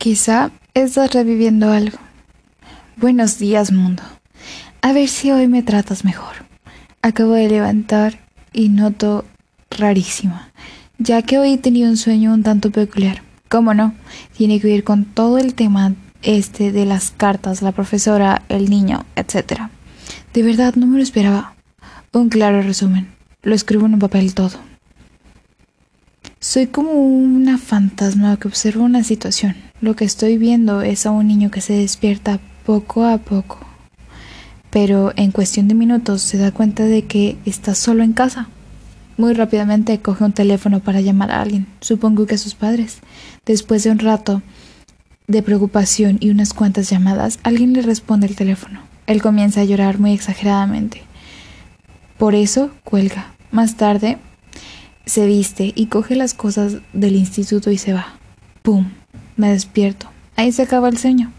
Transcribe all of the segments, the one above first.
Quizá estás reviviendo algo. Buenos días, mundo. A ver si hoy me tratas mejor. Acabo de levantar y noto rarísima, ya que hoy tenido un sueño un tanto peculiar. ¿Cómo no? Tiene que ver con todo el tema este de las cartas, la profesora, el niño, etc. De verdad no me lo esperaba. Un claro resumen. Lo escribo en un papel todo. Soy como una fantasma que observa una situación. Lo que estoy viendo es a un niño que se despierta poco a poco, pero en cuestión de minutos se da cuenta de que está solo en casa. Muy rápidamente coge un teléfono para llamar a alguien, supongo que a sus padres. Después de un rato de preocupación y unas cuantas llamadas, alguien le responde el teléfono. Él comienza a llorar muy exageradamente. Por eso cuelga. Más tarde se viste y coge las cosas del instituto y se va. ¡Pum! Me despierto. Ahí se acaba el sueño.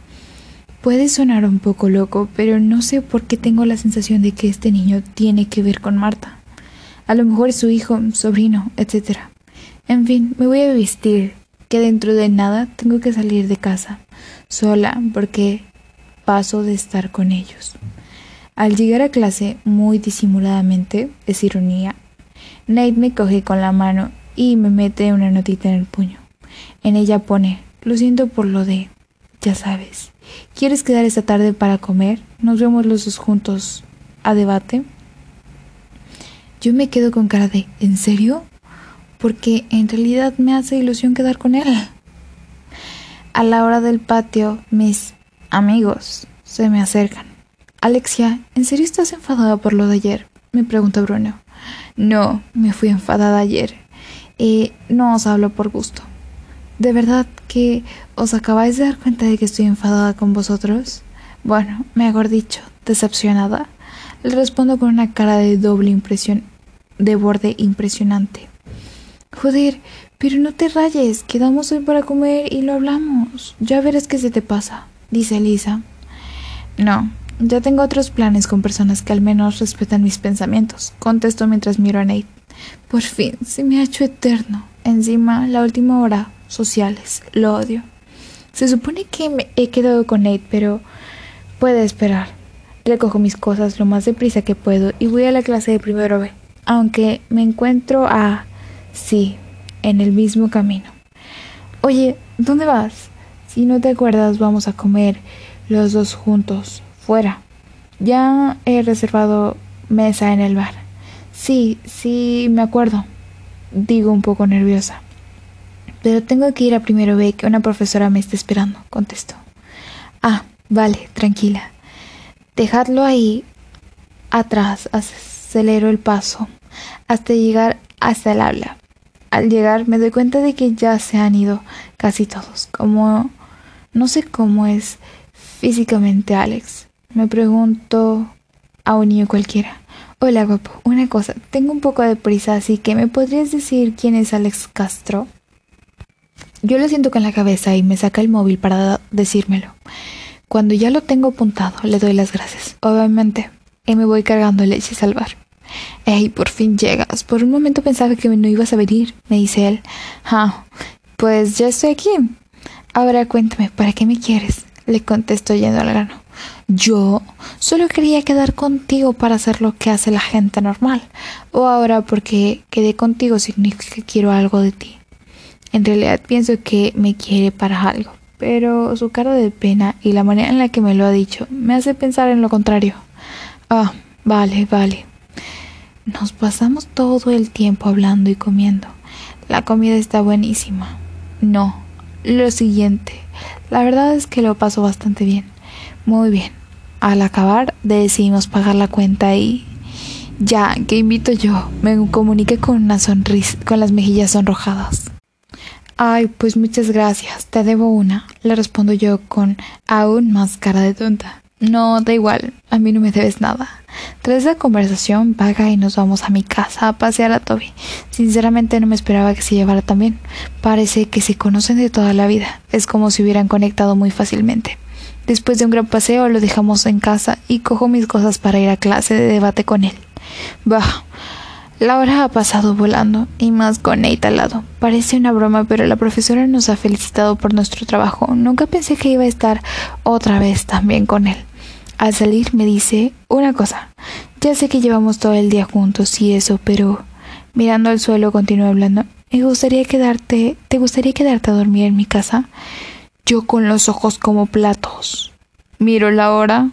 Puede sonar un poco loco, pero no sé por qué tengo la sensación de que este niño tiene que ver con Marta. A lo mejor es su hijo, sobrino, etc. En fin, me voy a vestir, que dentro de nada tengo que salir de casa, sola, porque paso de estar con ellos. Al llegar a clase, muy disimuladamente, es ironía, Nate me coge con la mano y me mete una notita en el puño. En ella pone, lo siento por lo de, ya sabes, ¿quieres quedar esta tarde para comer? Nos vemos los dos juntos a debate. Yo me quedo con cara de, ¿en serio? Porque en realidad me hace ilusión quedar con él. A la hora del patio, mis amigos se me acercan. Alexia, ¿en serio estás enfadada por lo de ayer? me pregunta Bruno. No, me fui enfadada ayer. y no os hablo por gusto. ¿De verdad que os acabáis de dar cuenta de que estoy enfadada con vosotros? Bueno, mejor dicho, decepcionada. Le respondo con una cara de doble impresión, de borde impresionante. Joder, pero no te rayes, quedamos hoy para comer y lo hablamos. Ya verás qué se te pasa, dice Elisa. No, ya tengo otros planes con personas que al menos respetan mis pensamientos, contesto mientras miro a Nate. Por fin, se me ha hecho eterno. Encima, la última hora, sociales, lo odio. Se supone que me he quedado con Nate, pero puede esperar. Recojo mis cosas lo más deprisa que puedo y voy a la clase de primero B, aunque me encuentro a... sí, en el mismo camino. Oye, ¿dónde vas? Si no te acuerdas, vamos a comer los dos juntos fuera. Ya he reservado mesa en el bar. Sí, sí, me acuerdo. Digo un poco nerviosa. Pero tengo que ir a primero B, que una profesora me está esperando, contestó. Ah, vale, tranquila. Dejadlo ahí atrás, acelero el paso, hasta llegar hasta el aula. Al llegar me doy cuenta de que ya se han ido casi todos, como no sé cómo es físicamente Alex. Me pregunto a un niño cualquiera. Hola, guapo. Una cosa, tengo un poco de prisa, así que ¿me podrías decir quién es Alex Castro? Yo lo siento con la cabeza y me saca el móvil para decírmelo. Cuando ya lo tengo apuntado, le doy las gracias. Obviamente, y me voy cargando leche salvar. Ey, por fin llegas. Por un momento pensaba que no ibas a venir, me dice él. Ah, pues ya estoy aquí. Ahora cuéntame, ¿para qué me quieres? Le contesto yendo al grano. Yo solo quería quedar contigo para hacer lo que hace la gente normal. O ahora porque quedé contigo significa que quiero algo de ti. En realidad pienso que me quiere para algo, pero su cara de pena y la manera en la que me lo ha dicho me hace pensar en lo contrario. Ah, vale, vale. Nos pasamos todo el tiempo hablando y comiendo. La comida está buenísima. No, lo siguiente. La verdad es que lo paso bastante bien. Muy bien. Al acabar decidimos pagar la cuenta y ya, ¿qué invito yo? Me comuniqué con una sonrisa, con las mejillas sonrojadas. Ay, pues muchas gracias, te debo una, le respondo yo con aún más cara de tonta. No, da igual, a mí no me debes nada. Tras esa conversación, paga y nos vamos a mi casa a pasear a Toby. Sinceramente no me esperaba que se llevara tan bien. Parece que se conocen de toda la vida. Es como si hubieran conectado muy fácilmente. Después de un gran paseo lo dejamos en casa y cojo mis cosas para ir a clase de debate con él. Bah, La hora ha pasado volando, y más con Nate al lado. Parece una broma, pero la profesora nos ha felicitado por nuestro trabajo. Nunca pensé que iba a estar otra vez también con él. Al salir me dice una cosa. Ya sé que llevamos todo el día juntos y eso, pero mirando al suelo continúa hablando. Me gustaría quedarte, ¿te gustaría quedarte a dormir en mi casa? Yo con los ojos como platos. Miro la hora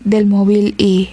del móvil y